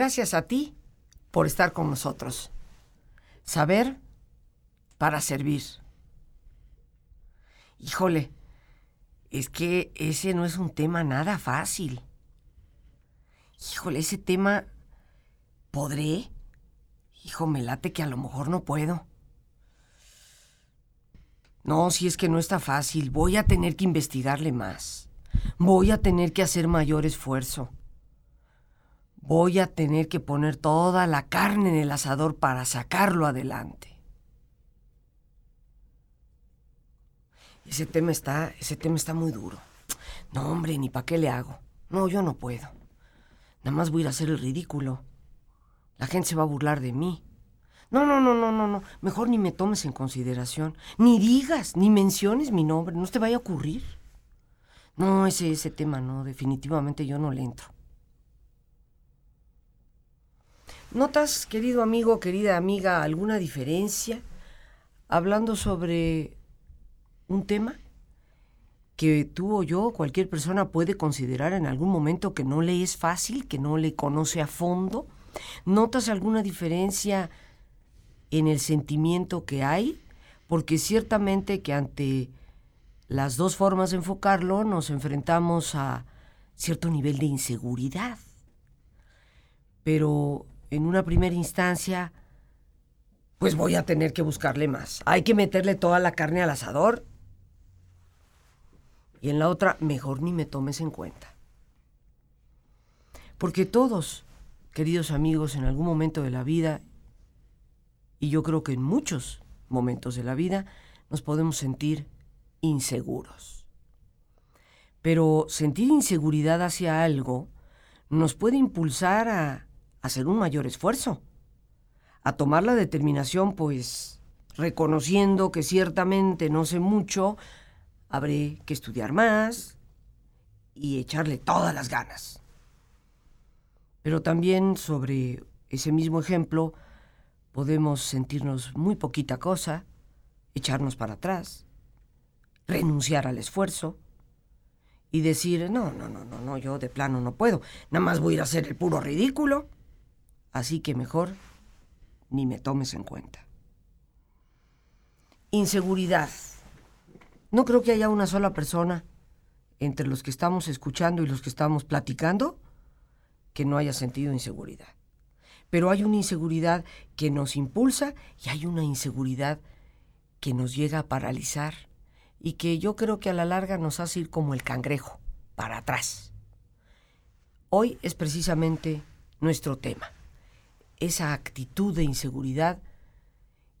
Gracias a ti por estar con nosotros. Saber para servir. Híjole, es que ese no es un tema nada fácil. Híjole, ese tema... ¿Podré? Hijo, me late que a lo mejor no puedo. No, si es que no está fácil, voy a tener que investigarle más. Voy a tener que hacer mayor esfuerzo. Voy a tener que poner toda la carne en el asador para sacarlo adelante. Ese tema está, ese tema está muy duro. No, hombre, ni para qué le hago. No, yo no puedo. Nada más voy a ir a hacer el ridículo. La gente se va a burlar de mí. No, no, no, no, no, no. Mejor ni me tomes en consideración. Ni digas, ni menciones mi nombre. No te vaya a ocurrir. No, ese, ese tema no. Definitivamente yo no le entro. ¿Notas, querido amigo, querida amiga, alguna diferencia hablando sobre un tema que tú o yo, cualquier persona puede considerar en algún momento que no le es fácil, que no le conoce a fondo? ¿Notas alguna diferencia en el sentimiento que hay? Porque ciertamente que ante las dos formas de enfocarlo nos enfrentamos a cierto nivel de inseguridad. Pero en una primera instancia, pues voy a tener que buscarle más. Hay que meterle toda la carne al asador. Y en la otra, mejor ni me tomes en cuenta. Porque todos, queridos amigos, en algún momento de la vida, y yo creo que en muchos momentos de la vida, nos podemos sentir inseguros. Pero sentir inseguridad hacia algo nos puede impulsar a hacer un mayor esfuerzo, a tomar la determinación, pues, reconociendo que ciertamente no sé mucho, habré que estudiar más y echarle todas las ganas. Pero también sobre ese mismo ejemplo podemos sentirnos muy poquita cosa, echarnos para atrás, renunciar al esfuerzo y decir, no, no, no, no, no, yo de plano no puedo, nada más voy a ir a hacer el puro ridículo Así que mejor ni me tomes en cuenta. Inseguridad. No creo que haya una sola persona entre los que estamos escuchando y los que estamos platicando que no haya sentido inseguridad. Pero hay una inseguridad que nos impulsa y hay una inseguridad que nos llega a paralizar y que yo creo que a la larga nos hace ir como el cangrejo, para atrás. Hoy es precisamente nuestro tema esa actitud de inseguridad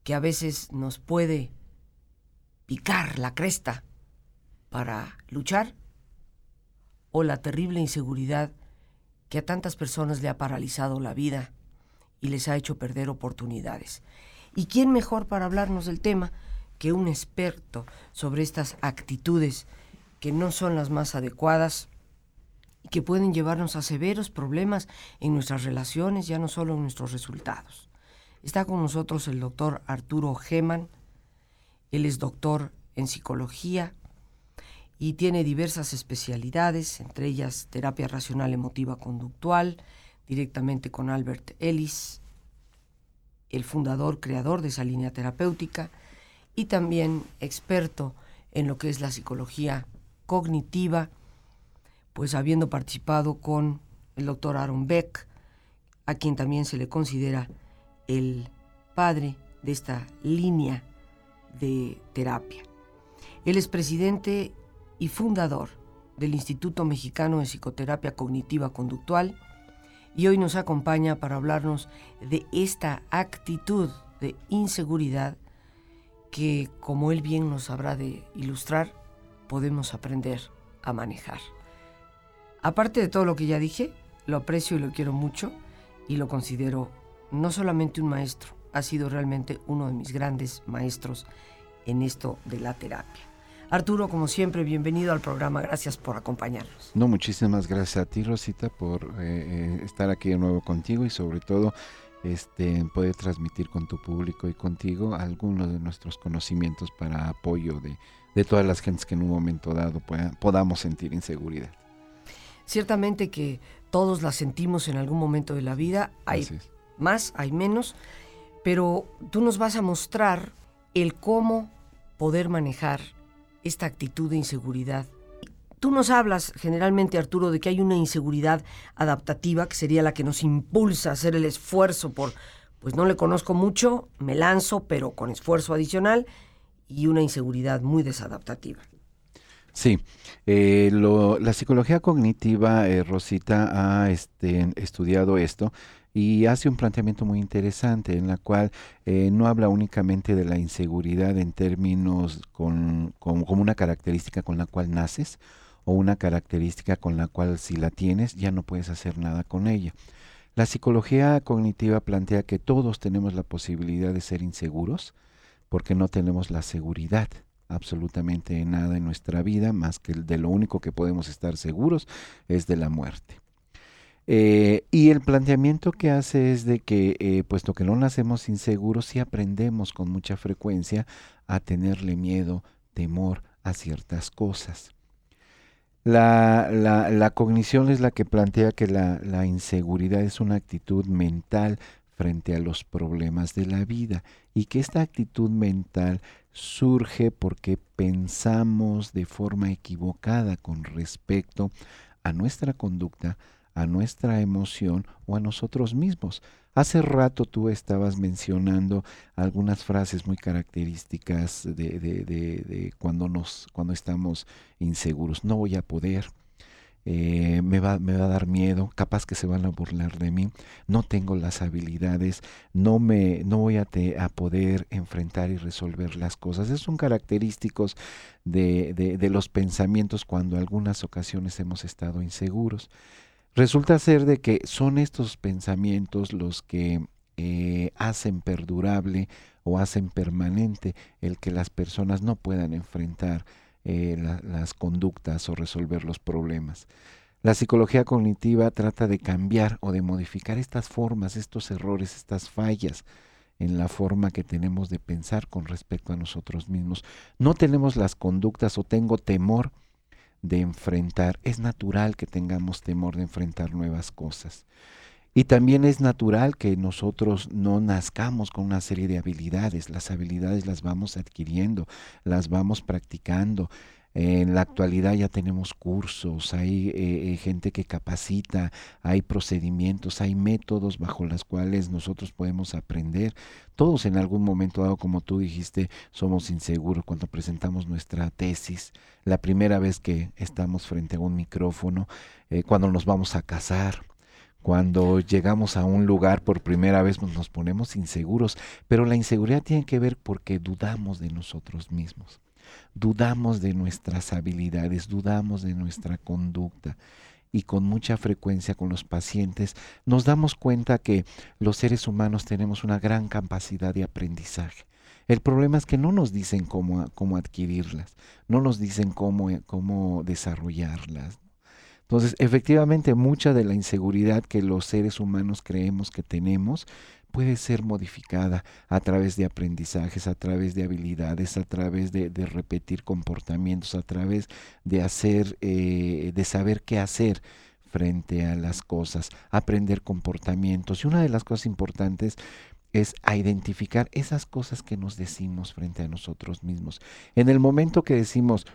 que a veces nos puede picar la cresta para luchar, o la terrible inseguridad que a tantas personas le ha paralizado la vida y les ha hecho perder oportunidades. ¿Y quién mejor para hablarnos del tema que un experto sobre estas actitudes que no son las más adecuadas que pueden llevarnos a severos problemas en nuestras relaciones, ya no solo en nuestros resultados. Está con nosotros el doctor Arturo Geman, él es doctor en psicología y tiene diversas especialidades, entre ellas terapia racional emotiva conductual, directamente con Albert Ellis, el fundador, creador de esa línea terapéutica, y también experto en lo que es la psicología cognitiva pues habiendo participado con el doctor Aaron Beck, a quien también se le considera el padre de esta línea de terapia. Él es presidente y fundador del Instituto Mexicano de Psicoterapia Cognitiva Conductual y hoy nos acompaña para hablarnos de esta actitud de inseguridad que, como él bien nos habrá de ilustrar, podemos aprender a manejar. Aparte de todo lo que ya dije, lo aprecio y lo quiero mucho y lo considero no solamente un maestro, ha sido realmente uno de mis grandes maestros en esto de la terapia. Arturo, como siempre, bienvenido al programa. Gracias por acompañarnos. No, muchísimas gracias a ti, Rosita, por eh, eh, estar aquí de nuevo contigo y sobre todo este, poder transmitir con tu público y contigo algunos de nuestros conocimientos para apoyo de, de todas las gentes que en un momento dado podamos sentir inseguridad. Ciertamente que todos la sentimos en algún momento de la vida, hay más, hay menos, pero tú nos vas a mostrar el cómo poder manejar esta actitud de inseguridad. Tú nos hablas generalmente, Arturo, de que hay una inseguridad adaptativa, que sería la que nos impulsa a hacer el esfuerzo por, pues no le conozco mucho, me lanzo, pero con esfuerzo adicional, y una inseguridad muy desadaptativa. Sí, eh, la psicología cognitiva, eh, Rosita, ha este, estudiado esto y hace un planteamiento muy interesante en la cual eh, no habla únicamente de la inseguridad en términos con, como una característica con la cual naces o una característica con la cual si la tienes ya no puedes hacer nada con ella. La psicología cognitiva plantea que todos tenemos la posibilidad de ser inseguros porque no tenemos la seguridad absolutamente nada en nuestra vida, más que de lo único que podemos estar seguros es de la muerte. Eh, y el planteamiento que hace es de que, eh, puesto que no nacemos inseguros, sí aprendemos con mucha frecuencia a tenerle miedo, temor a ciertas cosas. La, la, cognición es la que plantea que la, la inseguridad es una actitud mental frente a los problemas de la vida y que esta actitud mental surge porque pensamos de forma equivocada con respecto a nuestra conducta, a nuestra emoción o a nosotros mismos. Hace rato tú estabas mencionando algunas frases muy características de, de, de, cuando, nos, cuando estamos inseguros. No voy a poder, eh, me, va, me va a dar miedo, capaz que se van a burlar de mí, no tengo las habilidades, no, me, no voy a, a poder enfrentar y resolver las cosas. Esos son característicos de, de, los pensamientos cuando algunas ocasiones hemos estado inseguros. Resulta ser de que son estos pensamientos los que eh, hacen perdurable o hacen permanente el que las personas no puedan enfrentar eh, las conductas o resolver los problemas. La psicología cognitiva trata de cambiar o de modificar estas formas, estos errores, estas fallas en la forma que tenemos de pensar con respecto a nosotros mismos. No tenemos las conductas o tengo temor de enfrentar. Es natural que tengamos temor de enfrentar nuevas cosas. Y también es natural que nosotros no nazcamos con una serie de habilidades. Las habilidades las vamos adquiriendo, las vamos practicando. En la actualidad ya tenemos cursos, hay eh, eh, gente que capacita, hay procedimientos, hay métodos bajo los cuales nosotros podemos aprender. Todos en algún momento dado, como tú dijiste, somos inseguros cuando presentamos nuestra tesis, la primera vez que estamos frente a un micrófono, eh, cuando nos vamos a casar, cuando llegamos a un lugar por primera vez pues, nos ponemos inseguros, pero la inseguridad tiene que ver porque dudamos de nosotros mismos, dudamos de nuestras habilidades, dudamos de nuestra conducta y con mucha frecuencia con los pacientes nos damos cuenta que los seres humanos tenemos una gran capacidad de aprendizaje. El problema es que no nos dicen cómo, cómo adquirirlas, no nos dicen cómo, cómo desarrollarlas. Entonces, efectivamente, mucha de la inseguridad que los seres humanos creemos que tenemos puede ser modificada a través de aprendizajes, a través de habilidades, a través de, repetir comportamientos, a través de hacer, eh, de saber qué hacer frente a las cosas, aprender comportamientos. Y una de las cosas importantes es a identificar esas cosas que nos decimos frente a nosotros mismos. En el momento que decimos,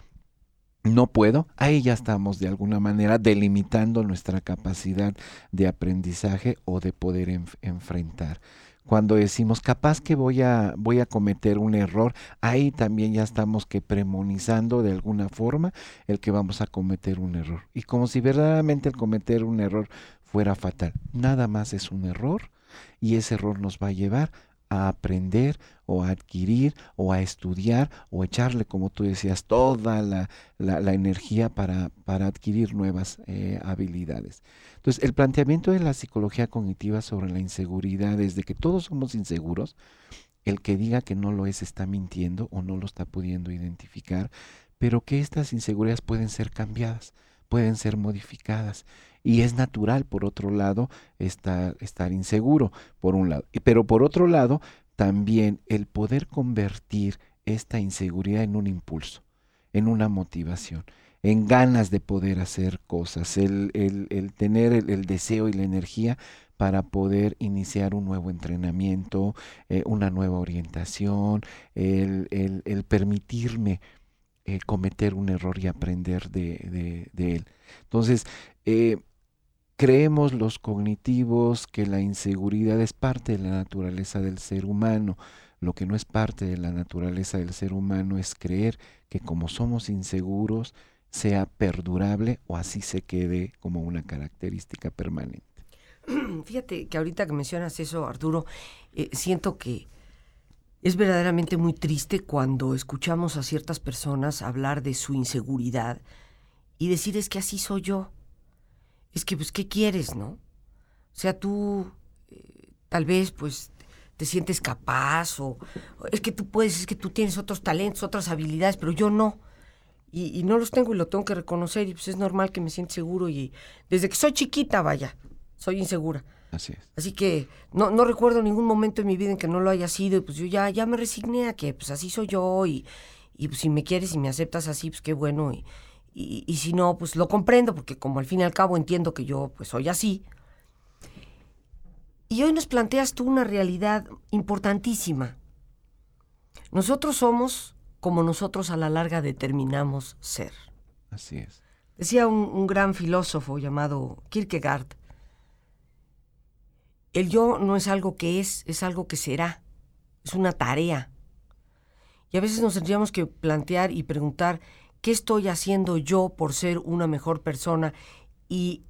no puedo, ahí ya estamos de alguna manera delimitando nuestra capacidad de aprendizaje o de poder enfrentar. Cuando decimos capaz que voy a, voy a cometer un error, ahí también ya estamos que premonizando de alguna forma el que vamos a cometer un error. Y como si verdaderamente el cometer un error fuera fatal. Nada más es un error y ese error nos va a llevar a aprender o a adquirir o a estudiar o echarle, como tú decías, toda la, la, energía para, para, adquirir nuevas eh, habilidades. Entonces, el planteamiento de la psicología cognitiva sobre la inseguridad es de que todos somos inseguros. El que diga que no lo es está mintiendo o no lo está pudiendo identificar, pero que estas inseguridades pueden ser cambiadas, pueden ser modificadas y es natural, por otro lado, estar, estar inseguro, por un lado. Pero por otro lado, también el poder convertir esta inseguridad en un impulso, en una motivación, en ganas de poder hacer cosas, el, el, tener el, deseo y la energía para poder iniciar un nuevo entrenamiento, eh, una nueva orientación, el, permitirme eh, cometer un error y aprender de, de, él. Entonces, eh, creemos los cognitivos que la inseguridad es parte de la naturaleza del ser humano. Lo que no es parte de la naturaleza del ser humano es creer que como somos inseguros, sea perdurable o así se quede como una característica permanente. Fíjate que ahorita que mencionas eso, Arturo, eh, siento que es verdaderamente muy triste cuando escuchamos a ciertas personas hablar de su inseguridad y decir es que así soy yo. Es que, pues, ¿qué quieres, no? O sea, tú eh, tal vez, pues, te sientes capaz o es que tú puedes, es que tú tienes otros talentos, otras habilidades, pero yo no y, no los tengo y lo tengo que reconocer y pues es normal que me sienta seguro y desde que soy chiquita, vaya, soy insegura. Así es. Así que no, no recuerdo ningún momento en mi vida en que no lo haya sido y pues yo ya, ya me resigné a que pues así soy yo y, y pues si me quieres y me aceptas así, pues qué bueno y, y, y si no, pues lo comprendo porque como al fin y al cabo entiendo que yo pues soy así. Y hoy nos planteas tú una realidad importantísima. Nosotros somos como nosotros a la larga determinamos ser. Así es. Decía un, gran filósofo llamado Kierkegaard, el yo no es algo que es, es algo que será, es una tarea. Y a veces nos tendríamos que plantear y preguntar, ¿qué estoy haciendo yo por ser una mejor persona? Y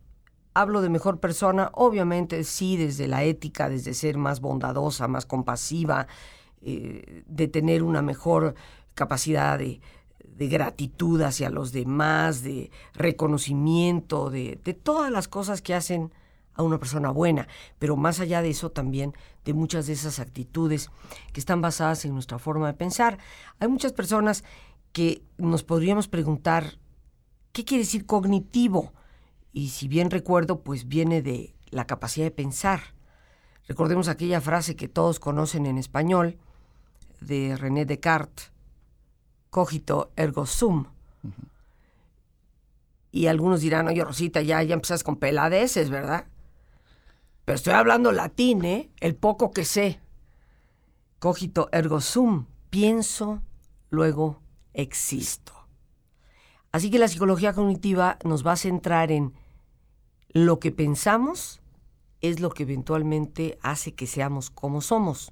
hablo de mejor persona, obviamente sí, desde la ética, desde ser más bondadosa, más compasiva, eh, de tener una mejor capacidad de, gratitud hacia los demás, de reconocimiento, de, todas las cosas que hacen a una persona buena, pero más allá de eso también de muchas de esas actitudes que están basadas en nuestra forma de pensar. Hay muchas personas que nos podríamos preguntar, ¿qué quiere decir cognitivo? Y si bien recuerdo, pues viene de la capacidad de pensar. Recordemos aquella frase que todos conocen en español de René Descartes, cogito ergo sum. Y algunos dirán, oye Rosita, ya, ya empezas con peladeces, ¿verdad? Pero estoy hablando latín, ¿eh? El poco que sé. Cogito ergo sum. Pienso, luego existo. Así que la psicología cognitiva nos va a centrar en lo que pensamos es lo que eventualmente hace que seamos como somos.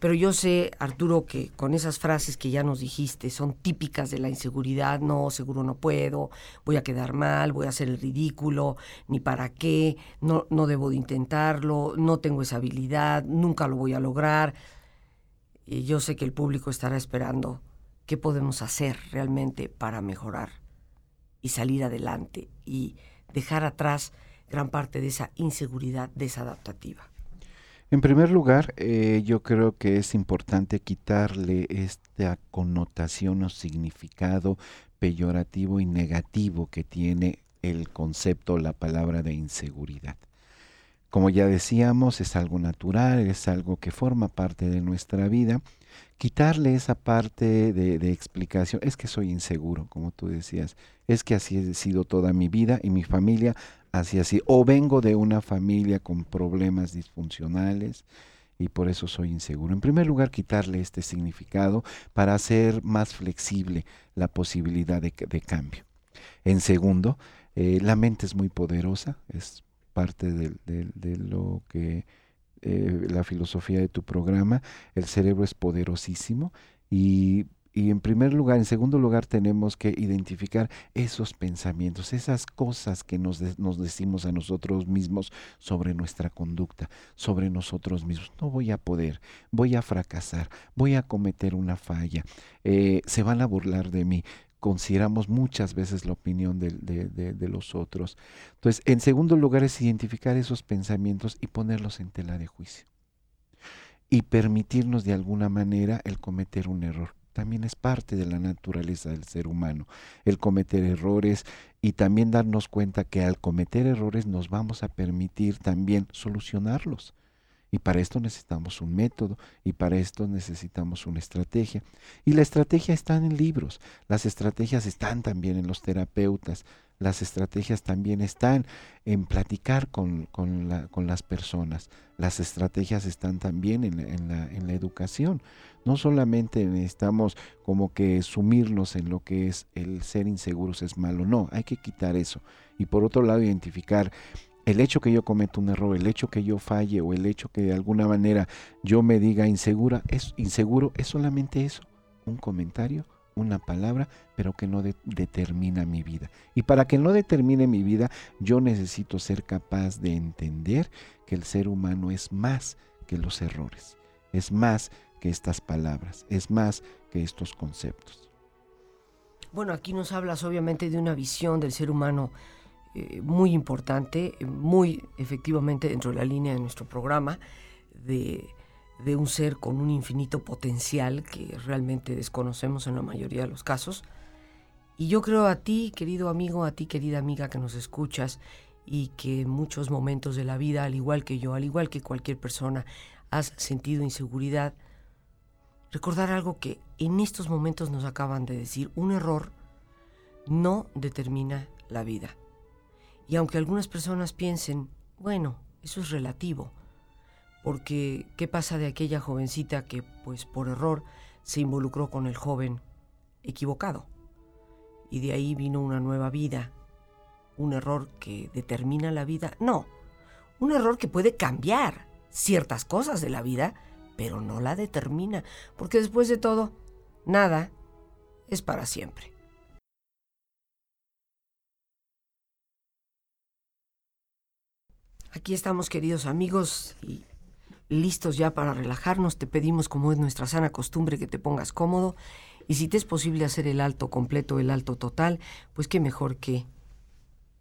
Pero yo sé, Arturo, que con esas frases que ya nos dijiste son típicas de la inseguridad, no, seguro no puedo, voy a quedar mal, voy a hacer el ridículo, ni para qué, no, no debo de intentarlo, no tengo esa habilidad, nunca lo voy a lograr. Y yo sé que el público estará esperando qué podemos hacer realmente para mejorar y salir adelante y dejar atrás gran parte de esa inseguridad desadaptativa. En primer lugar, eh, yo creo que es importante quitarle esta connotación o significado peyorativo y negativo que tiene el concepto, la palabra de inseguridad. Como ya decíamos, es algo natural, es algo que forma parte de nuestra vida. Quitarle esa parte de, explicación, es que soy inseguro, como tú decías, es que así he sido toda mi vida y mi familia así así, o vengo de una familia con problemas disfuncionales y por eso soy inseguro. En primer lugar, quitarle este significado para hacer más flexible la posibilidad de, cambio. En segundo, eh, la mente es muy poderosa, es parte de, lo que eh, la filosofía de tu programa, el cerebro es poderosísimo y y en primer lugar, en segundo lugar, tenemos que identificar esos pensamientos, esas cosas que nos, nos, decimos a nosotros mismos sobre nuestra conducta, sobre nosotros mismos. No voy a poder, voy a fracasar, voy a cometer una falla, eh, se van a burlar de mí. Consideramos muchas veces la opinión de, de, los otros. Entonces, en segundo lugar es identificar esos pensamientos y ponerlos en tela de juicio. Y permitirnos de alguna manera el cometer un error también es parte de la naturaleza del ser humano, el cometer errores y también darnos cuenta que al cometer errores nos vamos a permitir también solucionarlos Y para esto necesitamos un método y para esto necesitamos una estrategia. Y la estrategia está en libros, las estrategias están también en los terapeutas, las estrategias también están en platicar con, con, la, con las personas, las estrategias están también en, en, la, en la educación. No solamente necesitamos como que sumirnos en lo que es el ser inseguros es malo, no, hay que quitar eso. Y por otro lado, identificar el hecho que yo cometa un error, el hecho que yo falle o el hecho que de alguna manera yo me diga insegura, es inseguro, es solamente eso, un comentario, una palabra, pero que no determina mi vida. Y para que no determine mi vida, yo necesito ser capaz de entender que el ser humano es más que los errores, es más que estas palabras, es más que estos conceptos. Bueno, aquí nos hablas obviamente de una visión del ser humano eh, muy importante, muy efectivamente dentro de la línea de nuestro programa, de, de, un ser con un infinito potencial que realmente desconocemos en la mayoría de los casos. Y yo creo a ti, querido amigo, a ti, querida amiga que nos escuchas y que en muchos momentos de la vida, al igual que yo, al igual que cualquier persona, has sentido inseguridad, recordar algo que en estos momentos nos acaban de decir, un error no determina la vida. Y aunque algunas personas piensen, bueno, eso es relativo, porque ¿qué pasa de aquella jovencita que pues por error se involucró con el joven equivocado? Y de ahí vino una nueva vida, un error que determina la vida. No, un error que puede cambiar ciertas cosas de la vida, pero no la determina, porque después de todo, nada es para siempre. Aquí estamos, queridos amigos, listos ya para relajarnos. Te pedimos, como es nuestra sana costumbre, que te pongas cómodo. Y si te es posible hacer el alto completo, el alto total, pues qué mejor que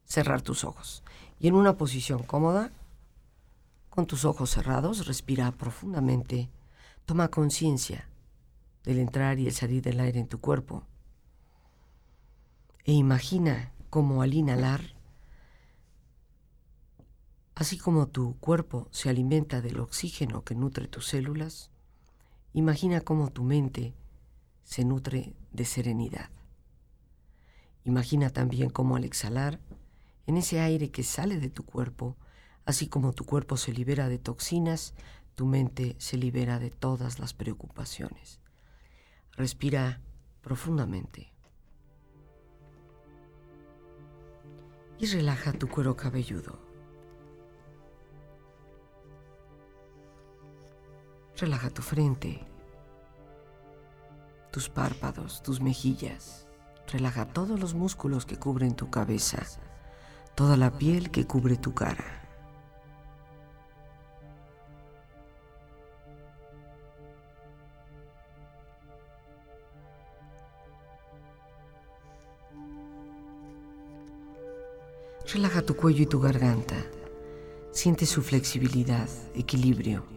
cerrar tus ojos. Y en una posición cómoda, con tus ojos cerrados, respira profundamente. Toma conciencia del entrar y el salir del aire en tu cuerpo. E imagina cómo al inhalar Así como tu cuerpo se alimenta del oxígeno que nutre tus células, imagina cómo tu mente se nutre de serenidad. Imagina también cómo al exhalar, en ese aire que sale de tu cuerpo, así como tu cuerpo se libera de toxinas, tu mente se libera de todas las preocupaciones. Respira profundamente. Y relaja tu cuero cabelludo. Relaja tu frente, tus párpados, tus mejillas. Relaja todos los músculos que cubren tu cabeza, toda la piel que cubre tu cara. Relaja tu cuello y tu garganta. Siente su flexibilidad, equilibrio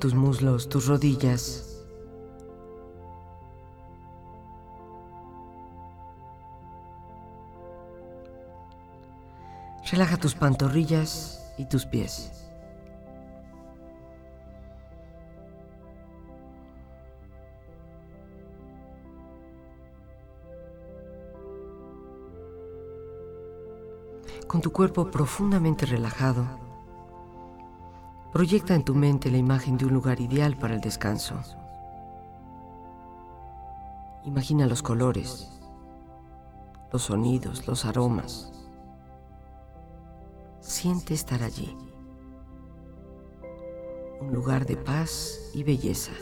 tus muslos, tus rodillas. Relaja tus pantorrillas y tus pies. Con tu cuerpo profundamente relajado, proyecta en tu mente la imagen de un lugar ideal para el descanso. Imagina los colores, los sonidos, los aromas. Siente estar allí. Un lugar de paz y belleza.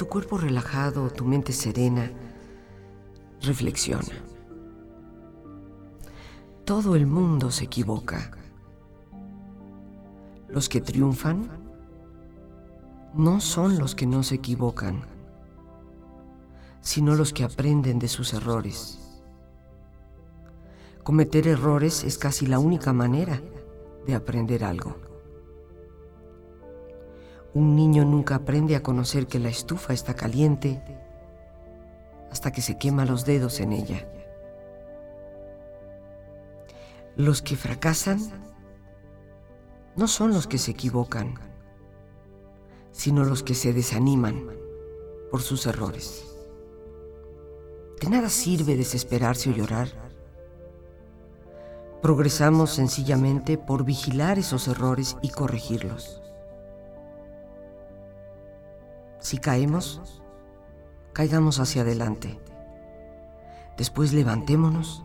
Tu cuerpo relajado, tu mente serena, reflexiona. Todo el mundo se equivoca. Los que triunfan no son los que no se equivocan, sino los que aprenden de sus errores. Cometer errores es casi la única manera de aprender algo. Un niño nunca aprende a conocer que la estufa está caliente hasta que se quema los dedos en ella. Los que fracasan no son los que se equivocan, sino los que se desaniman por sus errores. De nada sirve desesperarse o llorar. Progresamos sencillamente por vigilar esos errores y corregirlos. Si caemos, caigamos hacia adelante. Después levantémonos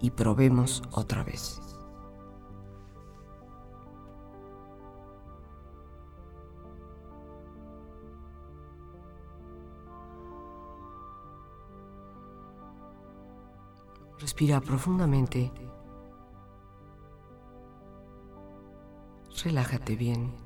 y probemos otra vez. Respira profundamente. Relájate bien.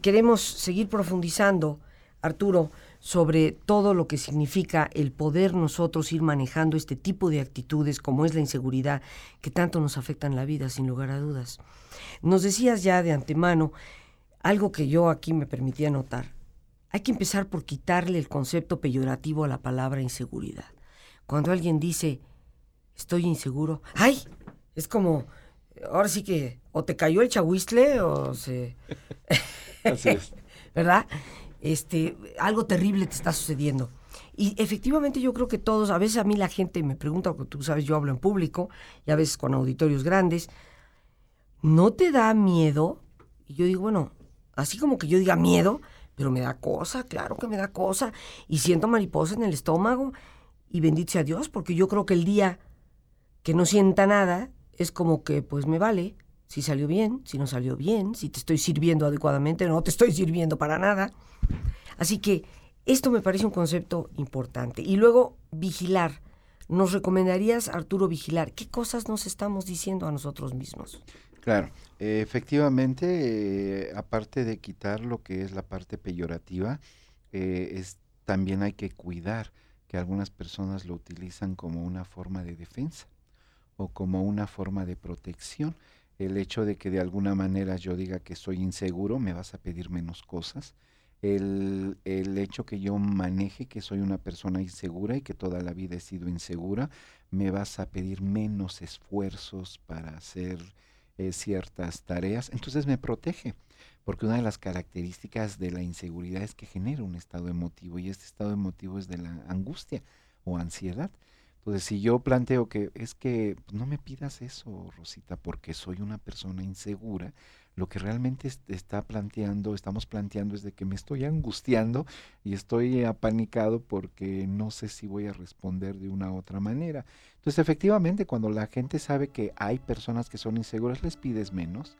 queremos seguir profundizando, Arturo, sobre todo lo que significa el poder nosotros ir manejando este tipo de actitudes como es la inseguridad que tanto nos afectan la vida, sin lugar a dudas. Nos decías ya de antemano algo que yo aquí me permitía notar. Hay que empezar por quitarle el concepto peyorativo a la palabra inseguridad. Cuando alguien dice, estoy inseguro, ¡ay! Es como, ahora sí que o te cayó el chahuistle o se... ¿Verdad? Este, algo terrible te está sucediendo. Y efectivamente yo creo que todos, a veces a mí la gente me pregunta, porque tú sabes, yo hablo en público y a veces con auditorios grandes, ¿no te da miedo? Y yo digo, bueno, así como que yo diga miedo, pero me da cosa, claro que me da cosa, y siento mariposa en el estómago, y bendito sea Dios, porque yo creo que el día que no sienta nada es como que pues me vale, si salió bien, si no salió bien, si te estoy sirviendo adecuadamente, no te estoy sirviendo para nada. Así que esto me parece un concepto importante. Y luego, vigilar. ¿Nos recomendarías, Arturo, vigilar? ¿Qué cosas nos estamos diciendo a nosotros mismos? Claro, efectivamente, eh, aparte de quitar lo que es la parte peyorativa, eh, es, también hay que cuidar que algunas personas lo utilizan como una forma de defensa o como una forma de protección el hecho de que de alguna manera yo diga que soy inseguro, me vas a pedir menos cosas. El, el, hecho que yo maneje que soy una persona insegura y que toda la vida he sido insegura, me vas a pedir menos esfuerzos para hacer eh, ciertas tareas. Entonces me protege, porque una de las características de la inseguridad es que genera un estado emotivo y este estado emotivo es de la angustia o ansiedad. Entonces, si yo planteo que es que pues, no me pidas eso, Rosita, porque soy una persona insegura, lo que realmente está planteando, estamos planteando es de que me estoy angustiando y estoy apanicado porque no sé si voy a responder de una u otra manera. Entonces, efectivamente, cuando la gente sabe que hay personas que son inseguras, les pides menos,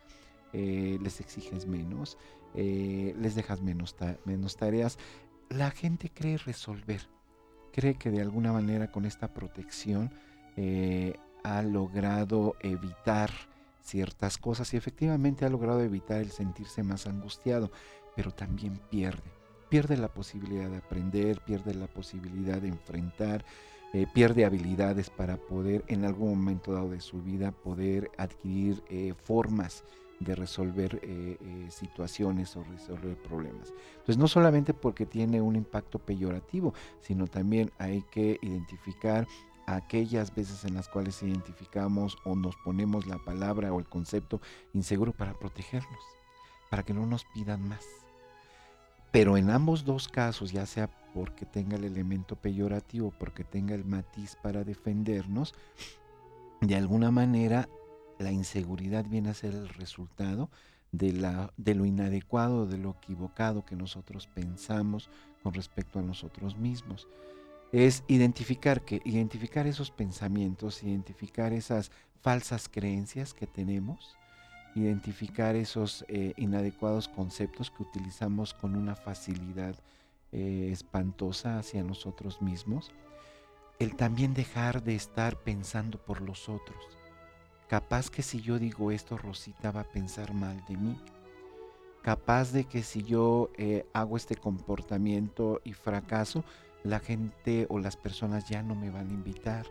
eh, les exiges menos, eh, les dejas menos, menos tareas. La gente cree resolver, cree que de alguna manera con esta protección eh, ha logrado evitar ciertas cosas y efectivamente ha logrado evitar el sentirse más angustiado, pero también pierde. Pierde la posibilidad de aprender, pierde la posibilidad de enfrentar, eh, pierde habilidades para poder en algún momento dado de su vida poder adquirir eh, formas de resolver eh, situaciones o resolver problemas. Entonces no solamente porque tiene un impacto peyorativo, sino también hay que identificar aquellas veces en las cuales identificamos o nos ponemos la palabra o el concepto inseguro para protegernos, para que no nos pidan más. Pero en ambos dos casos, ya sea porque tenga el elemento peyorativo, porque tenga el matiz para defendernos, de alguna manera la inseguridad viene a ser el resultado de, la, de lo inadecuado, de lo equivocado que nosotros pensamos con respecto a nosotros mismos es identificar que identificar esos pensamientos, identificar esas falsas creencias que tenemos, identificar esos eh, inadecuados conceptos que utilizamos con una facilidad eh, espantosa hacia nosotros mismos, el también dejar de estar pensando por los otros. Capaz que si yo digo esto, Rosita va a pensar mal de mí. Capaz de que si yo eh, hago este comportamiento y fracaso, la gente o las personas ya no me van a invitar.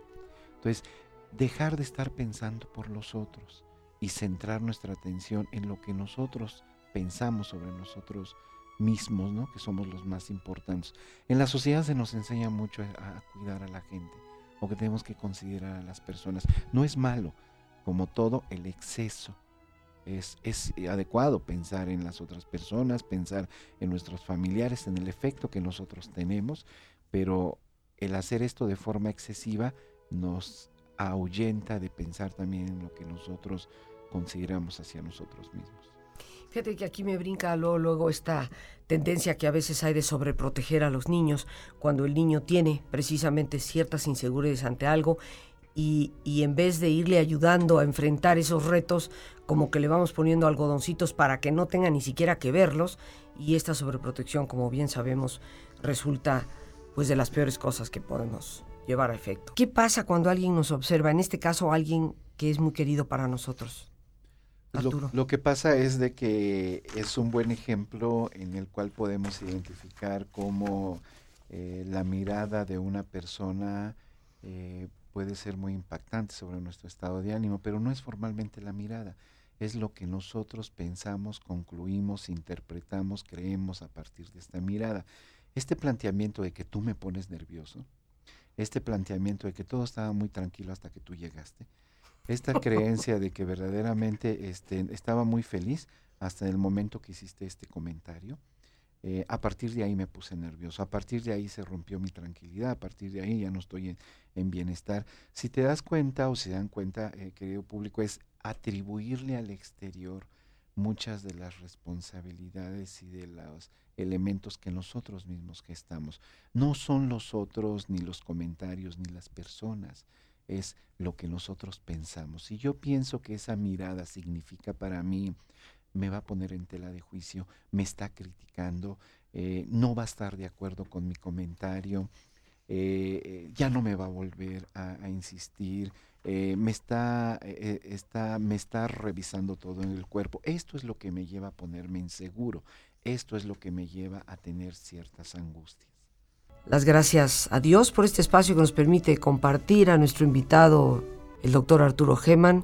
Entonces, dejar de estar pensando por los otros y centrar nuestra atención en lo que nosotros pensamos sobre nosotros mismos, ¿no? que somos los más importantes. En la sociedad se nos enseña mucho a, cuidar a la gente o que tenemos que considerar a las personas. No es malo, como todo, el exceso. Es, es, adecuado pensar en las otras personas, pensar en nuestros familiares, en el efecto que nosotros tenemos, pero el hacer esto de forma excesiva nos ahuyenta de pensar también en lo que nosotros consideramos hacia nosotros mismos. Fíjate que aquí me brinca luego, esta tendencia que a veces hay de sobreproteger a los niños cuando el niño tiene precisamente ciertas inseguridades ante algo y, y, en vez de irle ayudando a enfrentar esos retos, como que le vamos poniendo algodoncitos para que no tenga ni siquiera que verlos y esta sobreprotección, como bien sabemos, resulta pues de las peores cosas que podemos llevar a efecto. ¿Qué pasa cuando alguien nos observa? En este caso, alguien que es muy querido para nosotros. Lo, lo, que pasa es de que es un buen ejemplo en el cual podemos identificar cómo eh, la mirada de una persona eh, puede ser muy impactante sobre nuestro estado de ánimo, pero no es formalmente la mirada, es lo que nosotros pensamos, concluimos, interpretamos, creemos a partir de esta mirada. Este planteamiento de que tú me pones nervioso, este planteamiento de que todo estaba muy tranquilo hasta que tú llegaste, esta creencia de que verdaderamente este, estaba muy feliz hasta el momento que hiciste este comentario, eh, a partir de ahí me puse nervioso, a partir de ahí se rompió mi tranquilidad, a partir de ahí ya no estoy en, bienestar. Si te das cuenta o se dan cuenta, eh, querido público, es atribuirle al exterior muchas de las responsabilidades y de los elementos que nosotros mismos gestamos. No son los otros, ni los comentarios, ni las personas, es lo que nosotros pensamos. Si yo pienso que esa mirada significa para mí, me va a poner en tela de juicio, me está criticando, eh, no va a estar de acuerdo con mi comentario, eh, eh, ya no me va a volver a insistir, me, está, está, me está revisando todo en el cuerpo. Esto es lo que me lleva a ponerme inseguro. Esto es lo que me lleva a tener ciertas angustias. Las gracias a Dios por este espacio que nos permite compartir a nuestro invitado, el doctor Arturo Geman.